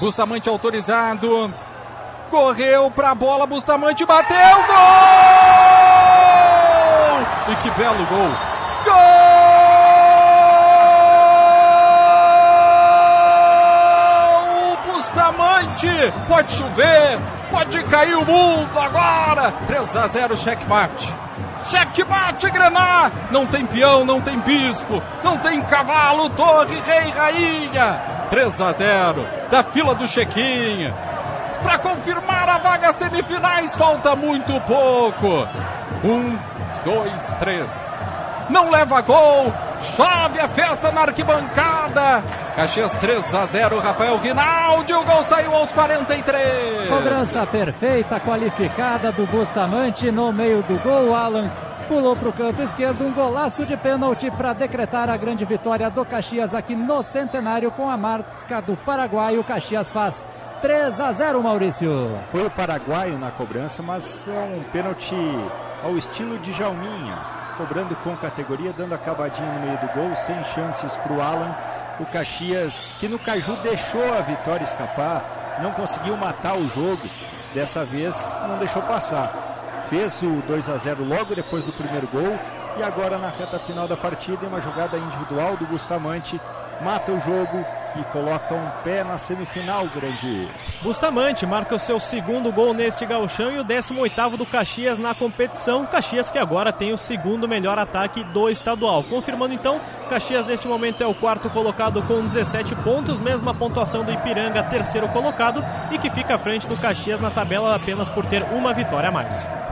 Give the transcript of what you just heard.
Bustamante autorizado. Correu pra bola, Bustamante bateu, gol! E que belo gol! Gol! Bustamante! Pode chover, pode cair o mundo agora! 3 a 0 checkmate. Checkmate Grenar! Não tem peão, não tem bispo, não tem cavalo, torre, rei, rainha! 3 a 0 da fila do Chequinha. Para confirmar a vaga semifinais, falta muito pouco. Um, dois, três. Não leva gol. Chove a festa na arquibancada. Caxias 3 a 0, Rafael Rinaldi. O gol saiu aos 43. Cobrança perfeita, qualificada do Bustamante no meio do gol. Alan pulou para o canto esquerdo, um golaço de pênalti para decretar a grande vitória do Caxias aqui no Centenário com a marca do Paraguai. O Caxias faz 3 a 0, Maurício. Foi o paraguaio na cobrança, mas é um pênalti ao estilo de Jalminha, cobrando com categoria, dando acabadinho no meio do gol, sem chances para o Alan. O Caxias, que no Caju deixou a vitória escapar, não conseguiu matar o jogo, dessa vez não deixou passar. Fez o 2 a 0 logo depois do primeiro gol. E agora na reta final da partida, em uma jogada individual do Bustamante, mata o jogo e coloca um pé na semifinal, grande. Bustamante marca o seu segundo gol neste gauchão e o 18º do Caxias na competição. Caxias que agora tem o segundo melhor ataque do estadual. Confirmando então, Caxias neste momento é o quarto colocado com 17 pontos, mesma pontuação do Ipiranga, terceiro colocado, e que fica à frente do Caxias na tabela apenas por ter uma vitória a mais.